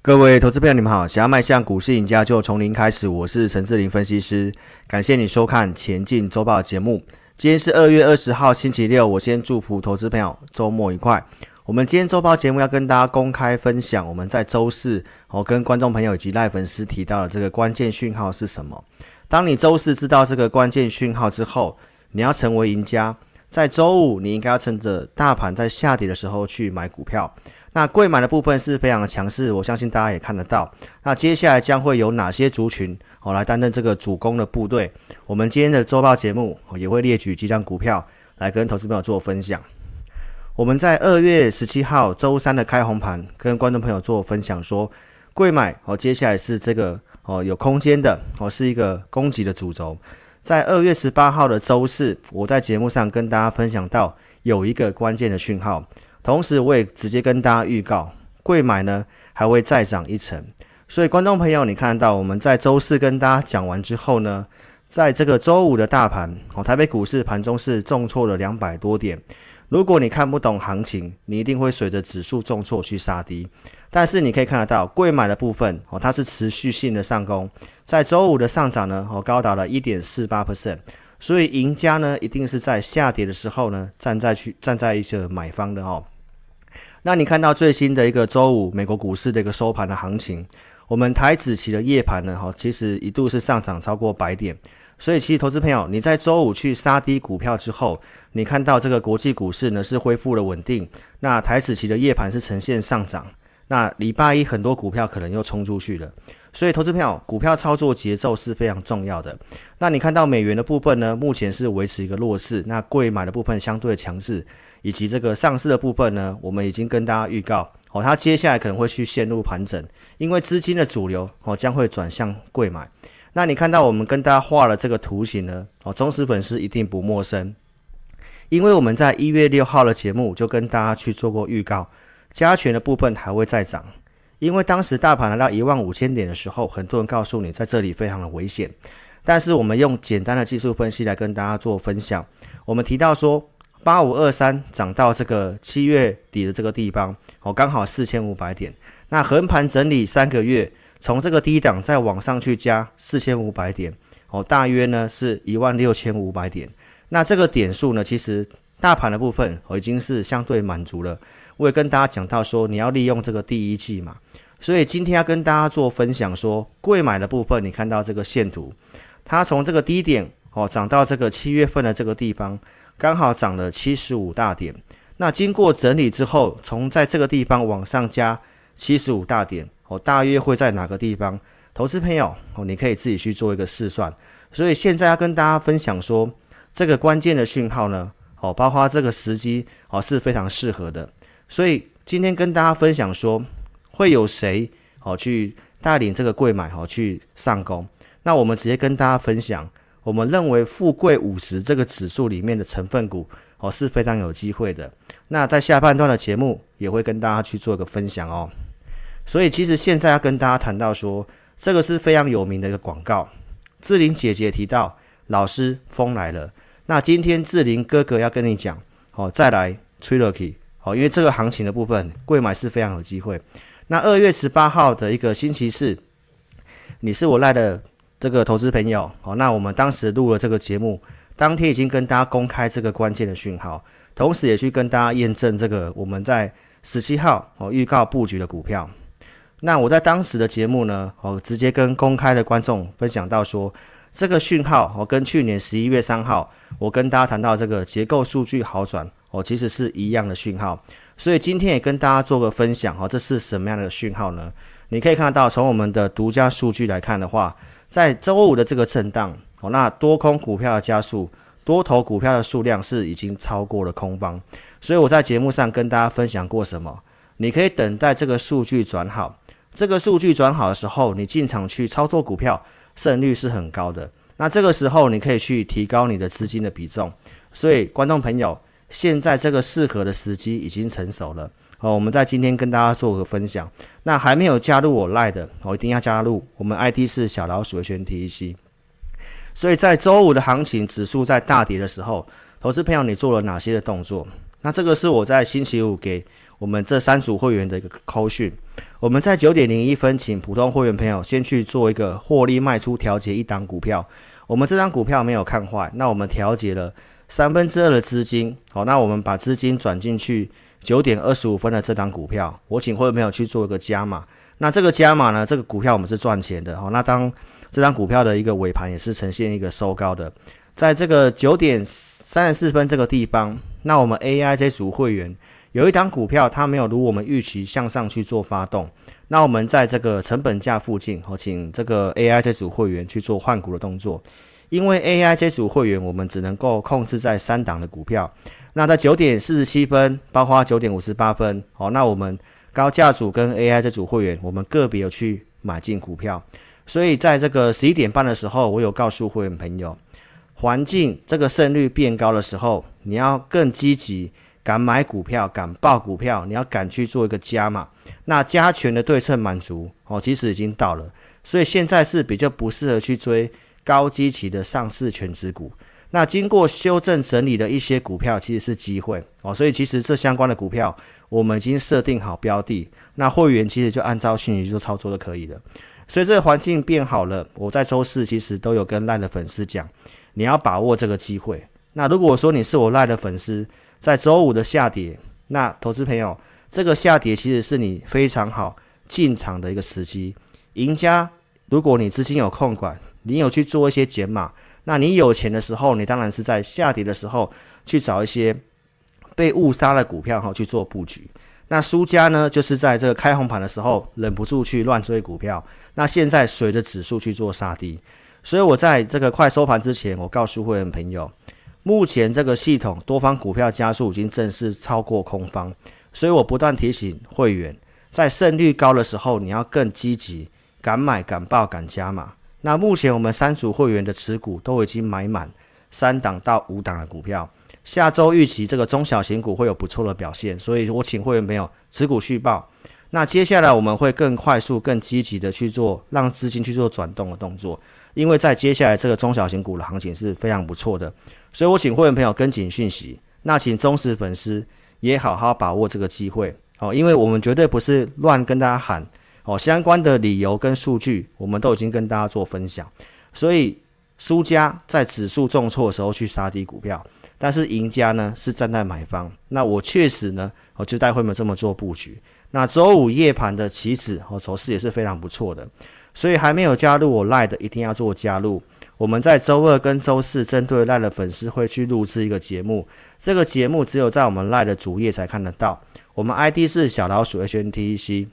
各位投资朋友，你们好！想要迈向股市赢家，就从零开始。我是陈志霖分析师，感谢你收看《前进周报》节目。今天是二月二十号，星期六。我先祝福投资朋友周末愉快。我们今天周报节目要跟大家公开分享，我们在周四我跟观众朋友以及赖粉丝提到的这个关键讯号是什么？当你周四知道这个关键讯号之后，你要成为赢家。在周五，你应该要趁着大盘在下跌的时候去买股票。那贵买的部分是非常的强势，我相信大家也看得到。那接下来将会有哪些族群哦来担任这个主攻的部队？我们今天的周报节目也会列举几张股票来跟投资朋友做分享。我们在二月十七号周三的开红盘，跟观众朋友做分享说，贵买哦，接下来是这个哦有空间的哦，是一个攻击的主轴。在二月十八号的周四，我在节目上跟大家分享到有一个关键的讯号。同时，我也直接跟大家预告，贵买呢还会再涨一层。所以，观众朋友，你看到我们在周四跟大家讲完之后呢，在这个周五的大盘，哦，台北股市盘中是重挫了两百多点。如果你看不懂行情，你一定会随着指数重挫去杀低。但是你可以看得到，贵买的部分哦，它是持续性的上攻，在周五的上涨呢，哦，高达了一点四八 percent。所以，赢家呢一定是在下跌的时候呢，站在去站在一个买方的哦。那你看到最新的一个周五美国股市的一个收盘的行情，我们台指期的夜盘呢，哈，其实一度是上涨超过百点，所以其实投资朋友，你在周五去杀低股票之后，你看到这个国际股市呢是恢复了稳定，那台指期的夜盘是呈现上涨，那礼拜一很多股票可能又冲出去了，所以投资朋友，股票操作节奏是非常重要的。那你看到美元的部分呢，目前是维持一个弱势，那贵买的部分相对强势。以及这个上市的部分呢，我们已经跟大家预告哦，它接下来可能会去陷入盘整，因为资金的主流哦将会转向贵买。那你看到我们跟大家画了这个图形呢，哦，忠实粉丝一定不陌生，因为我们在一月六号的节目就跟大家去做过预告，加权的部分还会再涨，因为当时大盘来到一万五千点的时候，很多人告诉你在这里非常的危险，但是我们用简单的技术分析来跟大家做分享，我们提到说。八五二三涨到这个七月底的这个地方，哦，刚好四千五百点。那横盘整理三个月，从这个低档再往上去加四千五百点，哦，大约呢是一万六千五百点。那这个点数呢，其实大盘的部分哦已经是相对满足了。我也跟大家讲到说，你要利用这个第一季嘛。所以今天要跟大家做分享说，贵买的部分，你看到这个线图，它从这个低点哦涨到这个七月份的这个地方。刚好涨了七十五大点，那经过整理之后，从在这个地方往上加七十五大点，哦，大约会在哪个地方？投资朋友，哦，你可以自己去做一个试算。所以现在要跟大家分享说，这个关键的讯号呢，哦，包括这个时机，哦，是非常适合的。所以今天跟大家分享说，会有谁，哦，去带领这个柜买，哦，去上攻？那我们直接跟大家分享。我们认为富贵五十这个指数里面的成分股哦是非常有机会的。那在下半段的节目也会跟大家去做一个分享哦。所以其实现在要跟大家谈到说，这个是非常有名的一个广告。志玲姐姐提到，老师风来了。那今天志玲哥哥要跟你讲哦，再来吹了气哦，因为这个行情的部分贵买是非常有机会。那二月十八号的一个星期四，你是我赖的。这个投资朋友，好，那我们当时录了这个节目，当天已经跟大家公开这个关键的讯号，同时也去跟大家验证这个我们在十七号哦预告布局的股票。那我在当时的节目呢，哦直接跟公开的观众分享到说，这个讯号哦跟去年十一月三号我跟大家谈到这个结构数据好转哦，其实是一样的讯号。所以今天也跟大家做个分享哦，这是什么样的讯号呢？你可以看到从我们的独家数据来看的话。在周五的这个震荡，哦，那多空股票的加速，多头股票的数量是已经超过了空方，所以我在节目上跟大家分享过什么？你可以等待这个数据转好，这个数据转好的时候，你进场去操作股票，胜率是很高的。那这个时候你可以去提高你的资金的比重。所以观众朋友，现在这个适合的时机已经成熟了。好，我们在今天跟大家做个分享。那还没有加入我 Line 的，我一定要加入。我们 ID 是小老鼠的全 T E C。所以在周五的行情，指数在大跌的时候，投资朋友你做了哪些的动作？那这个是我在星期五给我们这三组会员的一个扣讯。我们在九点零一分，请普通会员朋友先去做一个获利卖出调节一档股票。我们这张股票没有看坏，那我们调节了三分之二的资金。好，那我们把资金转进去九点二十五分的这档股票，我请会员朋友去做一个加码。那这个加码呢，这个股票我们是赚钱的。好，那当这张股票的一个尾盘也是呈现一个收高的，在这个九点三十四分这个地方，那我们 AI 这组会员。有一档股票，它没有如我们预期向上去做发动，那我们在这个成本价附近，好请这个 AI 这组会员去做换股的动作，因为 AI 这组会员我们只能够控制在三档的股票，那在九点四十七分，包括九点五十八分，好，那我们高价组跟 AI 这组会员，我们个别有去买进股票，所以在这个十一点半的时候，我有告诉会员朋友，环境这个胜率变高的时候，你要更积极。敢买股票，敢报股票，你要敢去做一个加码，那加权的对称满足哦，其实已经到了，所以现在是比较不适合去追高基期的上市全值股。那经过修正整理的一些股票，其实是机会哦，所以其实这相关的股票我们已经设定好标的，那会员其实就按照讯息做操作就可以了。所以这个环境变好了，我在周四其实都有跟赖的粉丝讲，你要把握这个机会。那如果说你是我赖的粉丝，在周五的下跌，那投资朋友，这个下跌其实是你非常好进场的一个时机。赢家，如果你资金有控管，你有去做一些减码，那你有钱的时候，你当然是在下跌的时候去找一些被误杀的股票哈去做布局。那输家呢，就是在这个开红盘的时候忍不住去乱追股票，那现在随着指数去做杀低。所以我在这个快收盘之前，我告诉会员朋友。目前这个系统多方股票加速已经正式超过空方，所以我不断提醒会员，在胜率高的时候，你要更积极，敢买敢报敢加码。那目前我们三组会员的持股都已经买满三档到五档的股票，下周预期这个中小型股会有不错的表现，所以我请会员朋友持股续报。那接下来我们会更快速、更积极的去做，让资金去做转动的动作。因为在接下来这个中小型股的行情是非常不错的，所以我请会员朋友跟紧讯息，那请忠实粉丝也好好把握这个机会哦，因为我们绝对不是乱跟大家喊哦，相关的理由跟数据我们都已经跟大家做分享，所以输家在指数重挫的时候去杀低股票，但是赢家呢是站在买方，那我确实呢我就带会员这么做布局，那周五夜盘的期指哦走势也是非常不错的。所以还没有加入我 Line 的，一定要做加入。我们在周二跟周四针对 Line 的粉丝会去录制一个节目，这个节目只有在我们 Line 的主页才看得到。我们 ID 是小老鼠 HNTEC。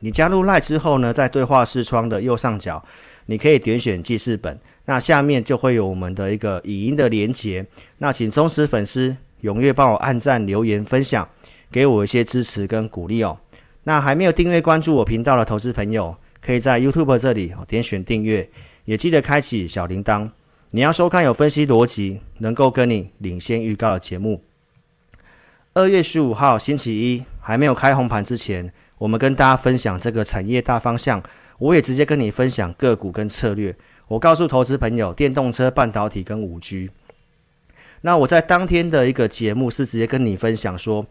你加入 Line 之后呢，在对话视窗的右上角，你可以点选记事本，那下面就会有我们的一个语音的连结。那请忠实粉丝踊跃帮我按赞、留言、分享，给我一些支持跟鼓励哦。那还没有订阅关注我频道的投资朋友，可以在 YouTube 这里点选订阅，也记得开启小铃铛。你要收看有分析逻辑、能够跟你领先预告的节目。二月十五号星期一还没有开红盘之前，我们跟大家分享这个产业大方向。我也直接跟你分享个股跟策略。我告诉投资朋友，电动车、半导体跟五 G。那我在当天的一个节目是直接跟你分享说，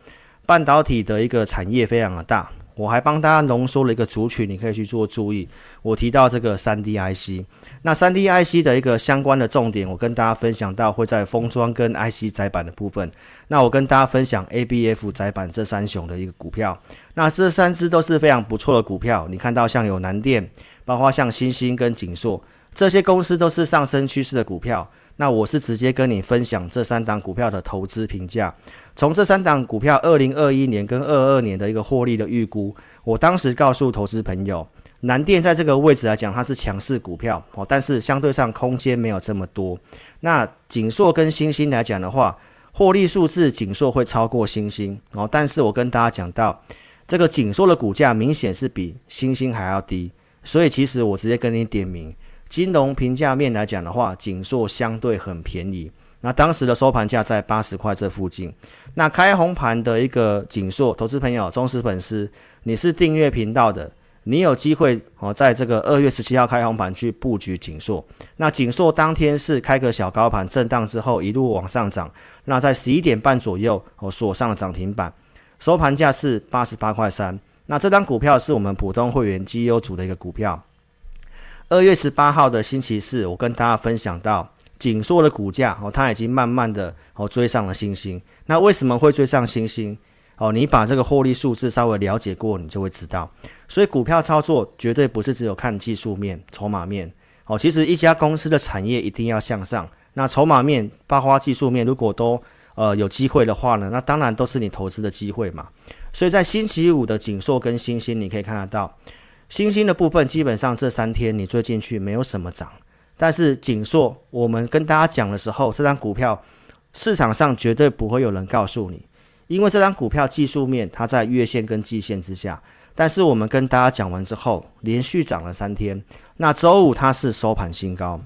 半导体的一个产业非常的大。我还帮大家浓缩了一个族群，你可以去做注意。我提到这个三 D IC，那三 D IC 的一个相关的重点，我跟大家分享到会在封装跟 IC 载板的部分。那我跟大家分享 ABF 载板这三雄的一个股票。那这三只都是非常不错的股票。你看到像有南电，包括像欣兴跟景硕这些公司都是上升趋势的股票。那我是直接跟你分享这三档股票的投资评价。从这三档股票，二零二一年跟二二年的一个获利的预估，我当时告诉投资朋友，南电在这个位置来讲，它是强势股票哦，但是相对上空间没有这么多。那景硕跟欣兴来讲的话，获利数字景硕会超过欣兴哦，但是我跟大家讲到，这个景硕的股价明显是比欣兴还要低，所以其实我直接跟你点名，金融评价面来讲的话，景硕相对很便宜。那当时的收盘价在八十块这附近。那开红盘的一个景硕，投资朋友、忠实粉丝，你是订阅频道的，你有机会哦，在这个二月十七号开红盘去布局景硕。那景硕当天是开个小高盘震荡之后一路往上涨，那在十一点半左右哦锁上了涨停板。收盘价是八十八块三。那这张股票是我们普通会员绩优组的一个股票。二月十八号的星期四，我跟大家分享到景硕的股价哦，它已经慢慢的哦追上了星星。那为什么会追上星星？哦，你把这个获利数字稍微了解过，你就会知道。所以股票操作绝对不是只有看技术面、筹码面。哦，其实一家公司的产业一定要向上。那筹码面、包括技术面，如果都呃有机会的话呢，那当然都是你投资的机会嘛。所以在星期五的景硕跟星星，你可以看得到，欣兴的部分基本上这三天你追进去没有什么涨，但是景硕我们跟大家讲的时候，这张股票市场上绝对不会有人告诉你，因为这张股票技术面它在月线跟季线之下，但是我们跟大家讲完之后，连续涨了三天，那周五它是收盘新高，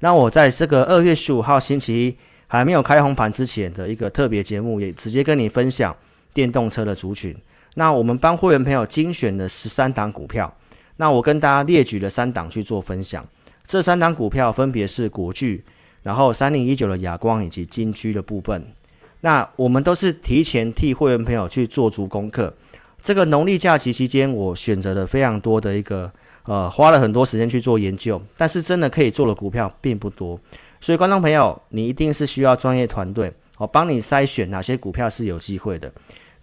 那我在这个二月十五号星期一还没有开红盘之前的一个特别节目，也直接跟你分享。电动车的族群，那我们帮会员朋友精选了十三档股票，那我跟大家列举了三档去做分享。这三档股票分别是国巨，然后三零一九的亚光以及金居的部分。那我们都是提前替会员朋友去做足功课。这个农历假期期间，我选择了非常多的一个呃，花了很多时间去做研究，但是真的可以做的股票并不多。所以观众朋友，你一定是需要专业团队哦，帮你筛选哪些股票是有机会的。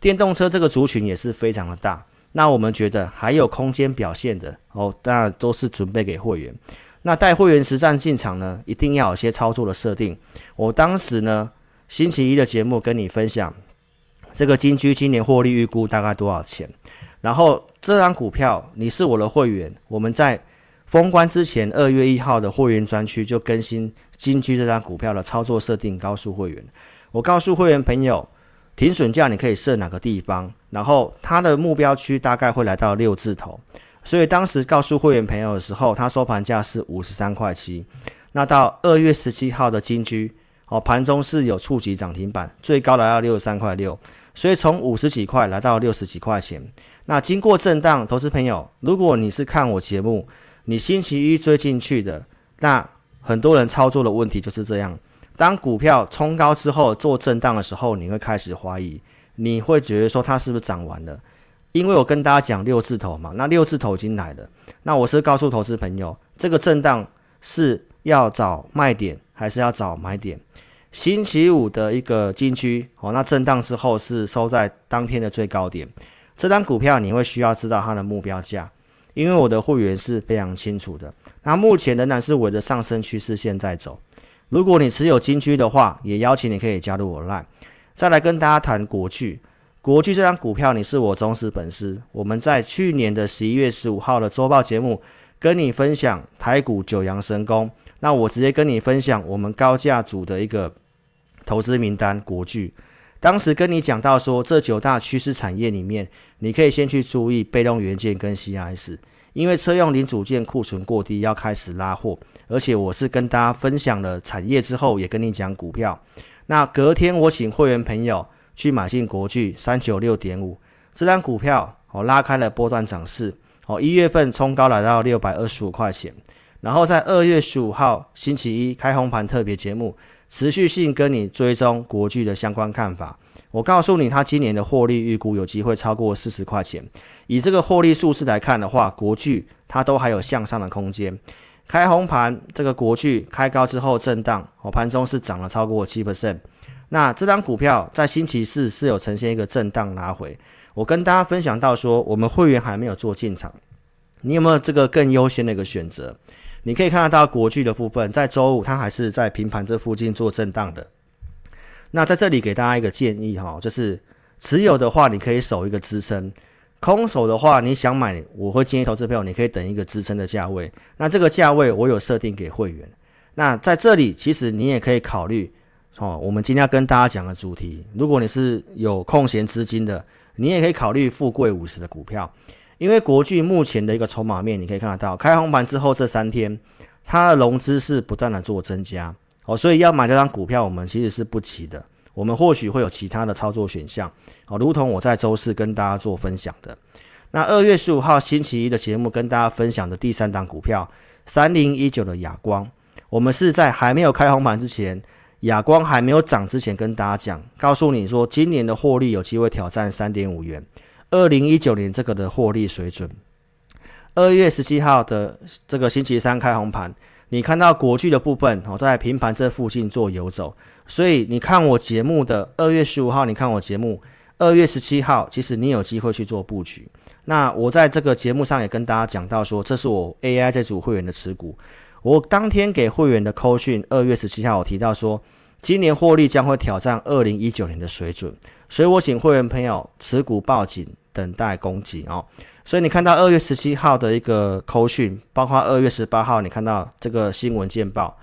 电动车这个族群也是非常的大，那我们觉得还有空间表现的哦，当然都是准备给会员。那带会员实战进场呢，一定要有些操作的设定。我当时呢，星期一的节目跟你分享，这个金居今年获利预估大概多少钱？然后这张股票你是我的会员，我们在封关之前二月一号的会员专区就更新金居这张股票的操作设定，告诉会员，我告诉会员朋友。停损价你可以设哪个地方？然后它的目标区大概会来到六字头，所以当时告诉会员朋友的时候，它收盘价是五十三块七。那到二月十七号的金居，哦，盘中是有触及涨停板，最高来到六十三块六，所以从五十几块来到六十几块钱。那经过震荡，投资朋友，如果你是看我节目，你星期一追进去的，那很多人操作的问题就是这样。当股票冲高之后做震荡的时候，你会开始怀疑，你会觉得说它是不是涨完了？因为我跟大家讲六字头嘛，那六字头已经来了。那我是告诉投资朋友，这个震荡是要找卖点还是要找买点？星期五的一个金居哦，那震荡之后是收在当天的最高点。这张股票你会需要知道它的目标价，因为我的会员是非常清楚的。那目前仍然是围着上升趋势线在走。如果你持有金居的话，也邀请你可以加入我 Line。再来跟大家谈国巨，国巨这张股票你是我忠实粉丝。我们在去年的十一月十五号的周报节目跟你分享台股九阳神功，那我直接跟你分享我们高价组的一个投资名单国巨。当时跟你讲到说，这九大趋势产业里面，你可以先去注意被动元件跟 CIS。因为车用零组件库存过低，要开始拉货，而且我是跟大家分享了产业之后，也跟你讲股票。那隔天我请会员朋友去买进国巨三九六点五这张股票，哦拉开了波段涨势，哦一月份冲高来到六百二十五块钱，然后在二月十五号星期一开红盘特别节目，持续性跟你追踪国巨的相关看法。我告诉你，他今年的获利预估有机会超过四十块钱。以这个获利数字来看的话，国巨它都还有向上的空间。开红盘，这个国巨开高之后震荡，我盘中是涨了超过七 percent。那这张股票在星期四是有呈现一个震荡拉回。我跟大家分享到说，我们会员还没有做进场，你有没有这个更优先的一个选择？你可以看得到国巨的部分，在周五它还是在平盘这附近做震荡的。那在这里给大家一个建议哈，就是持有的话，你可以守一个支撑；空手的话，你想买，我会建议投资朋友，你可以等一个支撑的价位。那这个价位我有设定给会员。那在这里，其实你也可以考虑哦。我们今天要跟大家讲的主题，如果你是有空闲资金的，你也可以考虑富贵五十的股票，因为国巨目前的一个筹码面，你可以看得到，开红盘之后这三天，它的融资是不断的做增加。哦，所以要买这张股票，我们其实是不急的。我们或许会有其他的操作选项，哦，如同我在周四跟大家做分享的。那二月十五号星期一的节目跟大家分享的第三档股票三零一九的亚光，我们是在还没有开红盘之前，亚光还没有涨之前，跟大家讲，告诉你说，今年的获利有机会挑战三点五元，二零一九年这个的获利水准。二月十七号的这个星期三开红盘，你看到国巨的部分哦，都在平盘这附近做游走，所以你看我节目的二月十五号，你看我节目二月十七号，其实你有机会去做布局。那我在这个节目上也跟大家讲到说，这是我 AI 这组会员的持股。我当天给会员的扣讯，二月十七号我提到说，今年获利将会挑战二零一九年的水准，所以我请会员朋友持股报警，等待攻击哦。所以你看到二月十七号的一个扣讯，包括二月十八号你看到这个新闻见报，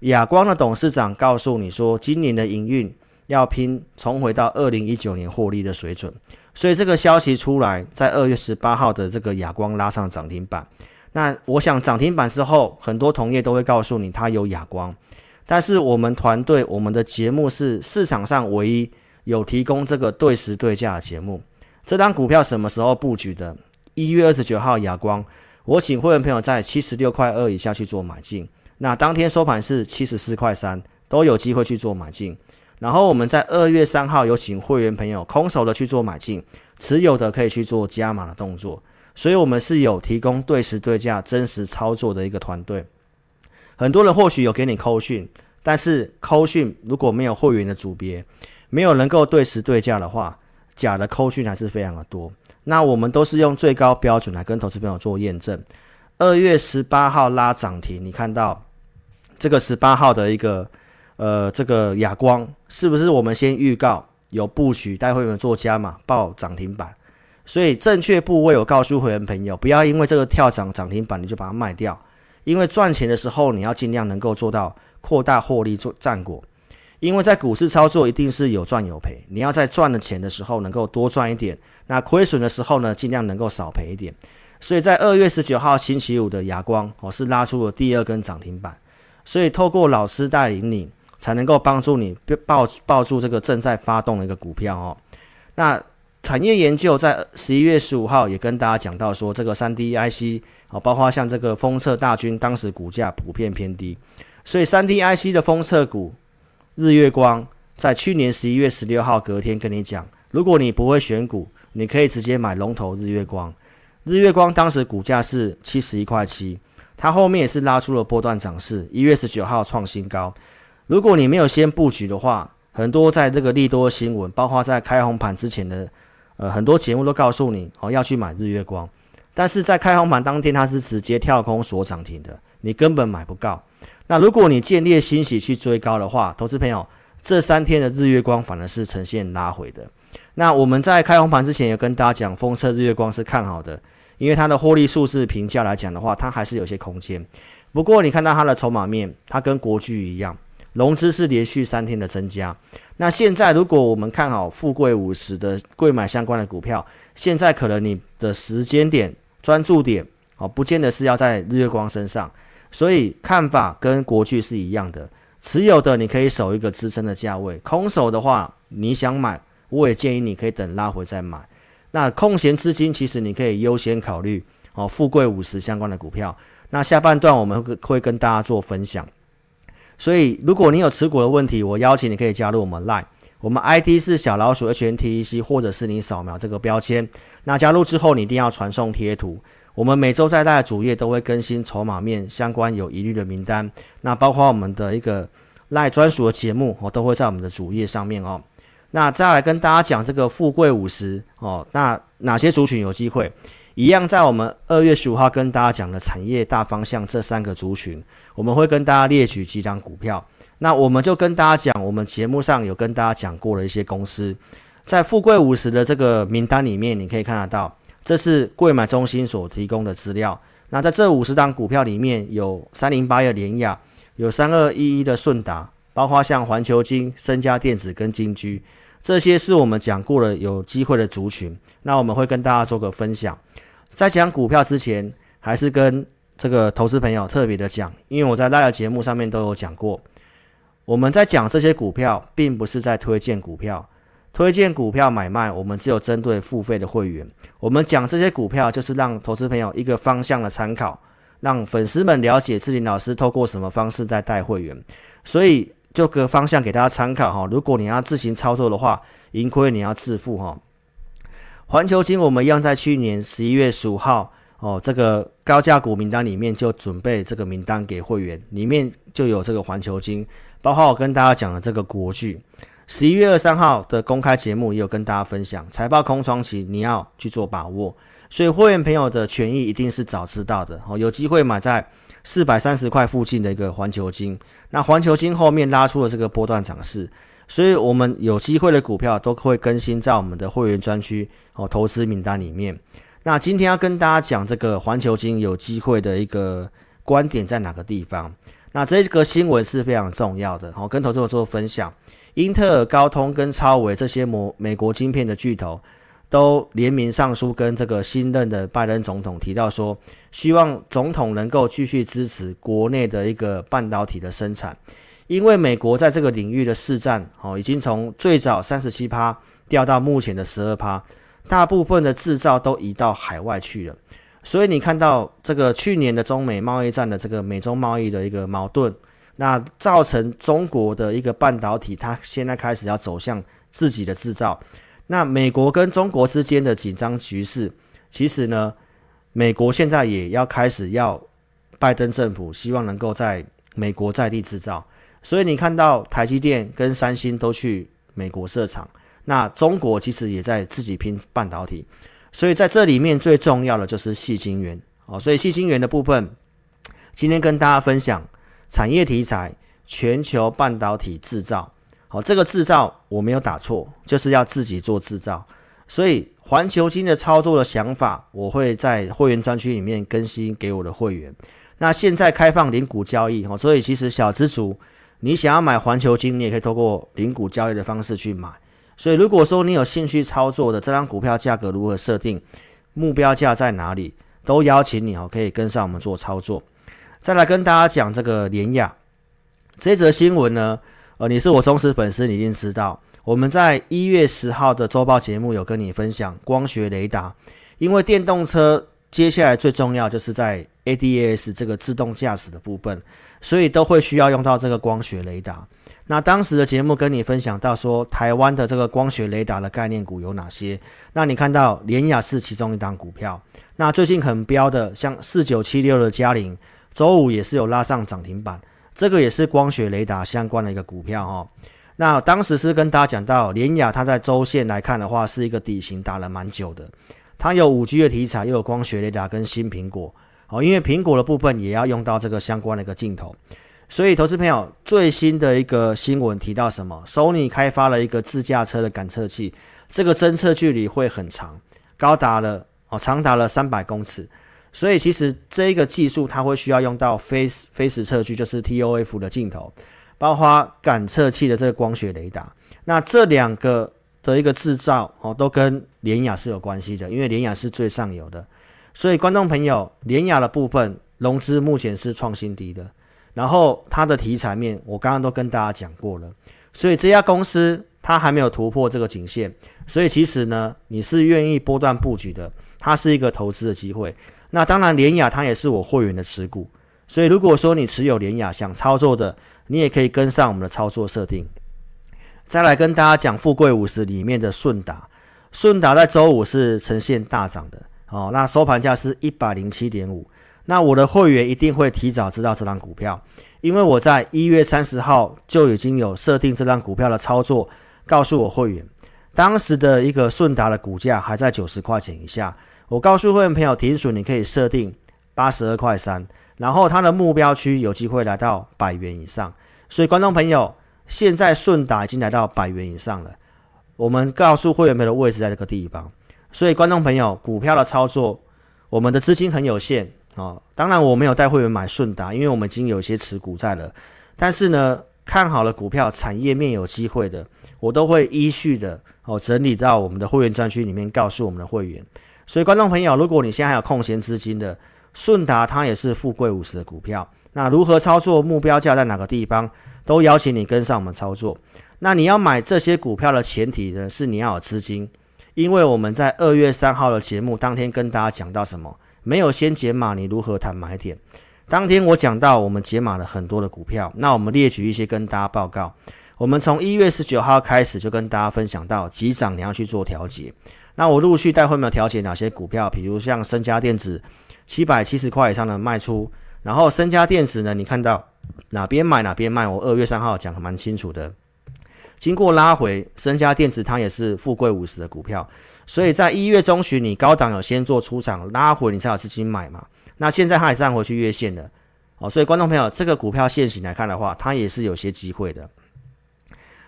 亚光的董事长告诉你说，今年的营运要拼重回到二零一九年获利的水准。所以这个消息出来，在二月十八号的这个亚光拉上涨停板。那我想涨停板之后，很多同业都会告诉你它有亚光，但是我们团队我们的节目是市场上唯一有提供这个对时对价的节目。这档股票什么时候布局的？一月二十九号亚光，我请会员朋友在七十六块二以下去做买进。那当天收盘是七十四块三，都有机会去做买进。然后我们在二月三号有请会员朋友空手的去做买进，持有的可以去做加码的动作，所以我们是有提供对时对价真实操作的一个团队。很多人或许有给你扣讯，但是扣讯如果没有会员的组别，没有能够对时对价的话，假的扣讯还是非常的多。那我们都是用最高标准来跟投资朋友做验证。二月十八号拉涨停，你看到这个十八号的一个。呃，这个亚光是不是我们先预告有布局，带会员做加码报涨停板？所以正确部位，我告诉会员朋友，不要因为这个跳涨涨停板你就把它卖掉，因为赚钱的时候你要尽量能够做到扩大获利做战果。因为在股市操作一定是有赚有赔，你要在赚了钱的时候能够多赚一点，那亏损的时候呢，尽量能够少赔一点。所以在二月十九号星期五的亚光，我是拉出了第二根涨停板。所以透过老师带领你。才能够帮助你抱抱住这个正在发动的一个股票哦。那产业研究在十一月十五号也跟大家讲到说，这个三 D IC 啊，包括像这个封测大军，当时股价普遍偏低，所以三 D IC 的封测股日月光在去年十一月十六号隔天跟你讲，如果你不会选股，你可以直接买龙头日月光。日月光当时股价是七十一块七，它后面也是拉出了波段涨势，一月十九号创新高。如果你没有先布局的话，很多在这个利多新闻，包括在开红盘之前的，呃，很多节目都告诉你哦要去买日月光，但是在开红盘当天它是直接跳空锁涨停的，你根本买不到。那如果你建立欣喜去追高的话，投资朋友这三天的日月光反而是呈现拉回的。那我们在开红盘之前也跟大家讲，封测日月光是看好的，因为它的获利数字评价来讲的话，它还是有些空间。不过你看到它的筹码面，它跟国巨一样。融资是连续三天的增加。那现在，如果我们看好富贵五十的贵买相关的股票，现在可能你的时间点、专注点，哦，不见得是要在日月光身上。所以看法跟国巨是一样的。持有的你可以守一个支撑的价位，空手的话，你想买，我也建议你可以等拉回再买。那空闲资金，其实你可以优先考虑哦，富贵五十相关的股票。那下半段我们会跟大家做分享。所以，如果你有持股的问题，我邀请你可以加入我们 Line，我们 ID 是小老鼠 HNTEC，或者是你扫描这个标签。那加入之后，你一定要传送贴图。我们每周在大家主页都会更新筹码面相关有疑虑的名单。那包括我们的一个 Line 专属的节目，我都会在我们的主页上面哦。那再来跟大家讲这个富贵五十哦，那哪些族群有机会？一样，在我们二月十五号跟大家讲的产业大方向这三个族群，我们会跟大家列举几档股票。那我们就跟大家讲，我们节目上有跟大家讲过的一些公司，在富贵五十的这个名单里面，你可以看得到，这是贵买中心所提供的资料。那在这五十档股票里面，有三零八一的联亚，有三二一一的顺达，包括像环球金、深佳电子跟金居，这些是我们讲过的有机会的族群。那我们会跟大家做个分享。在讲股票之前，还是跟这个投资朋友特别的讲，因为我在大的节目上面都有讲过，我们在讲这些股票，并不是在推荐股票，推荐股票买卖，我们只有针对付费的会员。我们讲这些股票，就是让投资朋友一个方向的参考，让粉丝们了解志霖老师透过什么方式在带会员。所以就个方向给大家参考哈。如果你要自行操作的话，盈亏你要自负哈。环球金我们一样在去年十一月十五号哦，这个高价股名单里面就准备这个名单给会员，里面就有这个环球金，包括我跟大家讲的这个国巨。十一月二三号的公开节目也有跟大家分享，财报空窗期你要去做把握，所以会员朋友的权益一定是早知道的哦，有机会买在四百三十块附近的一个环球金，那环球金后面拉出了这个波段涨势，所以我们有机会的股票都会更新在我们的会员专区哦投资名单里面。那今天要跟大家讲这个环球金有机会的一个观点在哪个地方？那这个新闻是非常重要的，好，跟投资者做分享。英特尔、高通跟超微这些美美国晶片的巨头，都联名上书，跟这个新任的拜登总统提到说，希望总统能够继续支持国内的一个半导体的生产，因为美国在这个领域的市占，哦，已经从最早三十七趴掉到目前的十二趴，大部分的制造都移到海外去了，所以你看到这个去年的中美贸易战的这个美中贸易的一个矛盾。那造成中国的一个半导体，它现在开始要走向自己的制造。那美国跟中国之间的紧张局势，其实呢，美国现在也要开始要拜登政府希望能够在美国在地制造。所以你看到台积电跟三星都去美国设厂，那中国其实也在自己拼半导体。所以在这里面最重要的就是细晶圆哦。所以细晶圆的部分，今天跟大家分享。产业题材，全球半导体制造，好，这个制造我没有打错，就是要自己做制造。所以环球金的操作的想法，我会在会员专区里面更新给我的会员。那现在开放零股交易，所以其实小资族，你想要买环球金，你也可以透过零股交易的方式去买。所以如果说你有兴趣操作的这张股票价格如何设定，目标价在哪里，都邀请你哦，可以跟上我们做操作。再来跟大家讲这个联亚这则新闻呢，呃，你是我忠实粉丝，你一定知道。我们在一月十号的周报节目有跟你分享光学雷达，因为电动车接下来最重要就是在 ADAS 这个自动驾驶的部分，所以都会需要用到这个光学雷达。那当时的节目跟你分享到说，台湾的这个光学雷达的概念股有哪些？那你看到联亚是其中一档股票。那最近很标的，像四九七六的佳凌。周五也是有拉上涨停板，这个也是光学雷达相关的一个股票哈。那当时是跟大家讲到，联亚它在周线来看的话，是一个底型打了蛮久的。它有五 G 的题材，又有光学雷达跟新苹果哦，因为苹果的部分也要用到这个相关的一个镜头。所以，投资朋友最新的一个新闻提到什么？Sony 开发了一个自驾车的感测器，这个侦测距离会很长，高达了哦，长达了三百公尺。所以其实这一个技术它会需要用到非非时测距，就是 TOF 的镜头，包括感测器的这个光学雷达。那这两个的一个制造哦，都跟联雅是有关系的，因为联雅是最上游的。所以观众朋友，联雅的部分融资目前是创新低的，然后它的题材面我刚刚都跟大家讲过了。所以这家公司它还没有突破这个颈线，所以其实呢，你是愿意波段布局的，它是一个投资的机会。那当然，联雅它也是我会员的持股，所以如果说你持有联雅想操作的，你也可以跟上我们的操作设定。再来跟大家讲富贵五十里面的顺达，顺达在周五是呈现大涨的哦，那收盘价是一百零七点五。那我的会员一定会提早知道这张股票，因为我在一月三十号就已经有设定这张股票的操作，告诉我会员，当时的一个顺达的股价还在九十块钱以下。我告诉会员朋友，停损你可以设定八十二块三，然后它的目标区有机会来到百元以上。所以观众朋友，现在顺达已经来到百元以上了。我们告诉会员朋友的位置在这个地方。所以观众朋友，股票的操作，我们的资金很有限啊。当然我没有带会员买顺达，因为我们已经有一些持股在了。但是呢，看好了股票，产业面有机会的，我都会依序的哦整理到我们的会员专区里面，告诉我们的会员。所以，观众朋友，如果你现在还有空闲资金的，顺达它也是富贵五十的股票。那如何操作？目标价在哪个地方？都邀请你跟上我们操作。那你要买这些股票的前提呢，是你要有资金。因为我们在二月三号的节目当天跟大家讲到什么？没有先解码，你如何谈买点？当天我讲到我们解码了很多的股票，那我们列举一些跟大家报告。我们从一月十九号开始就跟大家分享到急涨你要去做调节。那我陆续带会没有调节哪些股票？比如像深佳电子七百七十块以上的卖出，然后深佳电子呢，你看到哪边买哪边卖。我二月三号讲的蛮清楚的。经过拉回，深佳电子它也是富贵五十的股票，所以在一月中旬你高档有先做出场拉回，你才有资金买嘛。那现在它也站回去月线了，哦，所以观众朋友，这个股票现行来看的话，它也是有些机会的。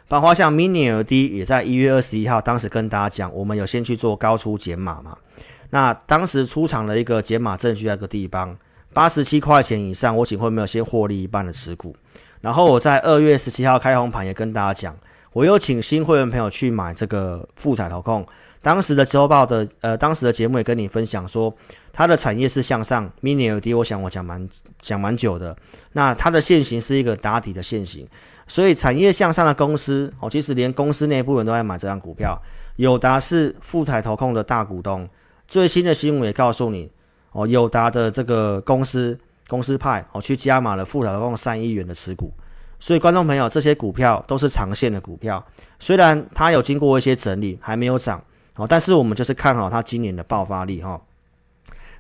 包括像 Mini ld 也在一月二十一号，当时跟大家讲，我们有先去做高出减码嘛。那当时出场的一个减码证据那个地方，八十七块钱以上，我请会没有先获利一半的持股。然后我在二月十七号开红盘也跟大家讲，我又请新会员朋友去买这个富彩投控。当时的周报的呃，当时的节目也跟你分享说，它的产业是向上，Mini LED 我想我讲蛮讲蛮久的。那它的线型是一个打底的线型。所以产业向上的公司哦，其实连公司内部人都在买这张股票。友达是富彩投控的大股东，最新的新闻也告诉你哦，友达的这个公司公司派哦去加码了富彩投控三亿元的持股。所以观众朋友，这些股票都是长线的股票，虽然它有经过一些整理，还没有涨好，但是我们就是看好它今年的爆发力哈。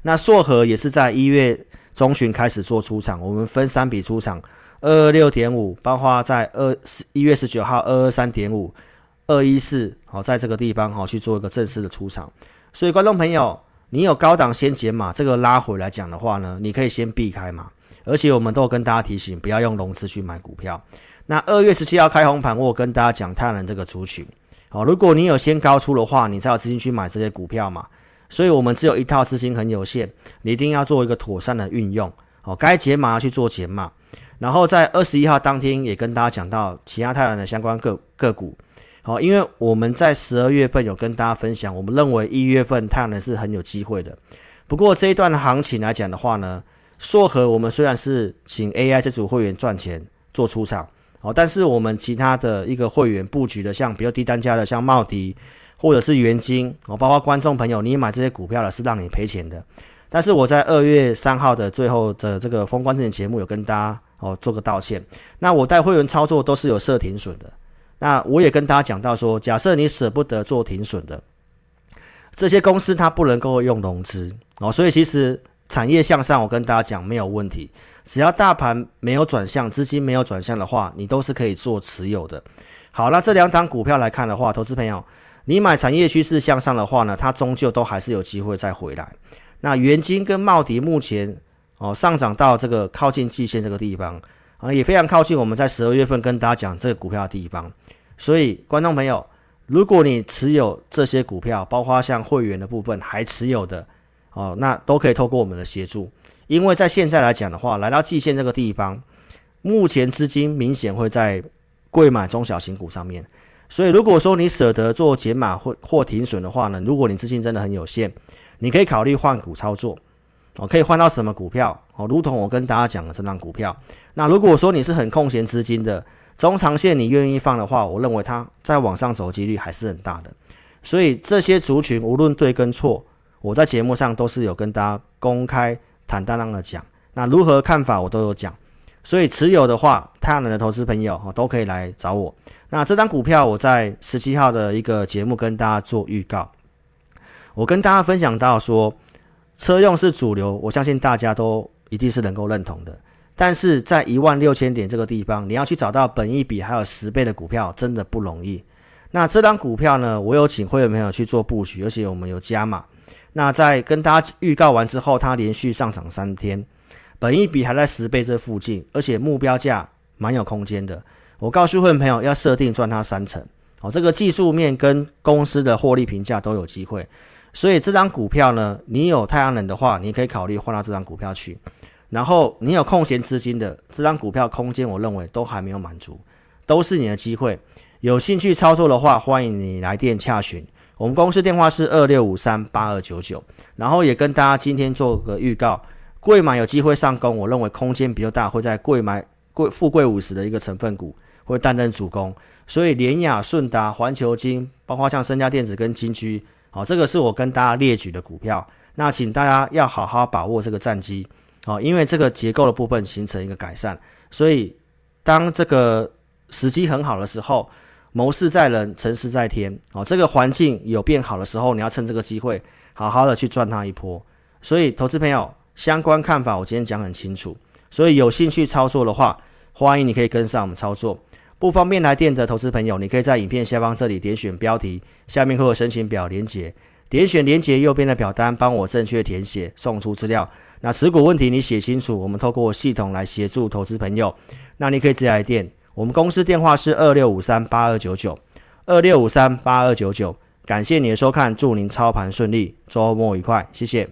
那硕和也是在一月中旬开始做出场，我们分三笔出场。二二六点五，包括在二一月十九号二二三点五，二一四，好，在这个地方哈去做一个正式的出场。所以观众朋友，你有高档先减码，这个拉回来讲的话呢，你可以先避开嘛。而且我们都有跟大家提醒，不要用融资去买股票。那二月十七号开红盘，我跟大家讲太阳能这个族群，好，如果你有先高出的话，你才有资金去买这些股票嘛。所以我们只有一套资金很有限，你一定要做一个妥善的运用，好，该减码要去做减码。然后在二十一号当天也跟大家讲到其他太阳能相关个个股，好，因为我们在十二月份有跟大家分享，我们认为一月份太阳能是很有机会的。不过这一段行情来讲的话呢，硕和我们虽然是请 AI 这组会员赚钱做出场，哦，但是我们其他的一个会员布局的，像比较低单价的，像茂迪或者是元晶，哦，包括观众朋友，你买这些股票的是让你赔钱的。但是我在二月三号的最后的这个封关这节目有跟大家。哦，做个道歉。那我带会员操作都是有设停损的。那我也跟大家讲到说，假设你舍不得做停损的这些公司，它不能够用融资哦。所以其实产业向上，我跟大家讲没有问题。只要大盘没有转向，资金没有转向的话，你都是可以做持有的。好，那这两档股票来看的话，投资朋友，你买产业趋势向上的话呢，它终究都还是有机会再回来。那元晶跟茂迪目前。哦，上涨到这个靠近季线这个地方啊，也非常靠近我们在十二月份跟大家讲这个股票的地方。所以，观众朋友，如果你持有这些股票，包括像会员的部分还持有的哦，那都可以透过我们的协助。因为在现在来讲的话，来到季线这个地方，目前资金明显会在柜买中小型股上面。所以，如果说你舍得做减码或或停损的话呢，如果你资金真的很有限，你可以考虑换股操作。哦，可以换到什么股票？哦，如同我跟大家讲的这张股票。那如果说你是很空闲资金的，中长线你愿意放的话，我认为它再往上走几率还是很大的。所以这些族群无论对跟错，我在节目上都是有跟大家公开坦荡荡的讲。那如何看法我都有讲。所以持有的话，太阳能的投资朋友哦都可以来找我。那这张股票我在十七号的一个节目跟大家做预告，我跟大家分享到说。车用是主流，我相信大家都一定是能够认同的。但是在一万六千点这个地方，你要去找到本一比还有十倍的股票，真的不容易。那这张股票呢，我有请会员朋友去做布局，而且我们有加码。那在跟大家预告完之后，它连续上涨三天，本一比还在十倍这附近，而且目标价蛮有空间的。我告诉会员朋友，要设定赚它三成。哦，这个技术面跟公司的获利评价都有机会。所以这张股票呢，你有太阳能的话，你可以考虑换到这张股票去。然后你有空闲资金的，这张股票空间我认为都还没有满足，都是你的机会。有兴趣操作的话，欢迎你来电洽询。我们公司电话是二六五三八二九九。然后也跟大家今天做个预告，柜买有机会上攻，我认为空间比较大，会在柜买贵富贵五十的一个成分股会担任主攻。所以联亚、顺达、环球金，包括像升佳电子跟金居。好，这个是我跟大家列举的股票，那请大家要好好把握这个战机。哦，因为这个结构的部分形成一个改善，所以当这个时机很好的时候，谋事在人，成事在天。哦，这个环境有变好的时候，你要趁这个机会，好好的去赚它一波。所以，投资朋友相关看法，我今天讲很清楚。所以有兴趣操作的话，欢迎你可以跟上我们操作。不方便来电的投资朋友，你可以在影片下方这里点选标题，下面会有申请表连结，点选连结右边的表单，帮我正确填写，送出资料。那持股问题你写清楚，我们透过系统来协助投资朋友。那你可以直接来电，我们公司电话是二六五三八二九九，二六五三八二九九。感谢你的收看，祝您操盘顺利，周末愉快，谢谢。